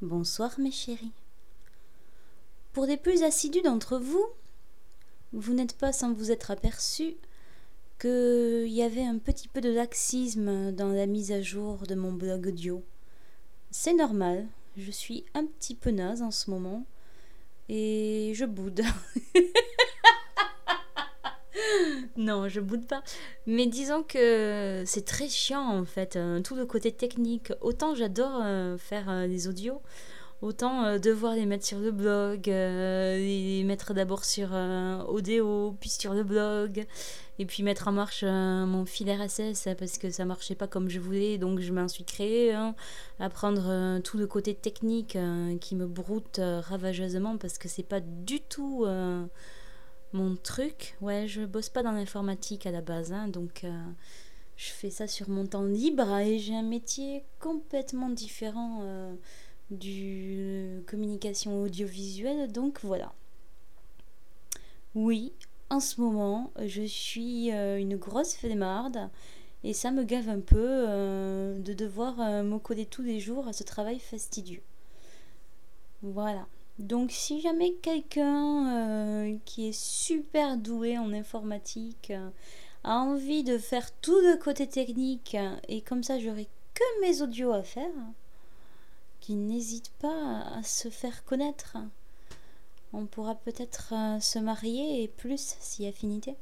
Bonsoir mes chéris. Pour les plus assidus d'entre vous, vous n'êtes pas sans vous être aperçu qu'il y avait un petit peu de laxisme dans la mise à jour de mon blog audio. C'est normal, je suis un petit peu naze en ce moment et je boude. non, je boude pas. Mais disons que c'est très chiant en fait, euh, tout le côté technique. Autant j'adore euh, faire euh, des audios, autant devoir les mettre sur le blog, les mettre d'abord sur Odeo, puis sur le blog, et puis mettre en marche mon fil RSS parce que ça marchait pas comme je voulais, donc je m'en suis créé. Hein, apprendre tout le côté technique qui me broute ravageusement parce que c'est pas du tout mon truc. Ouais, je bosse pas dans l'informatique à la base, hein, donc euh, je fais ça sur mon temps libre et j'ai un métier complètement différent euh, du communication audiovisuelle, donc voilà. Oui, en ce moment, je suis euh, une grosse flemmarde et ça me gave un peu de devoir me coller tous les jours à ce travail fastidieux. Voilà. Donc si jamais quelqu'un euh, qui est super doué en informatique euh, a envie de faire tout le côté technique et comme ça j'aurai que mes audios à faire, qu'il n'hésite pas à se faire connaître. On pourra peut-être euh, se marier et plus si affinité.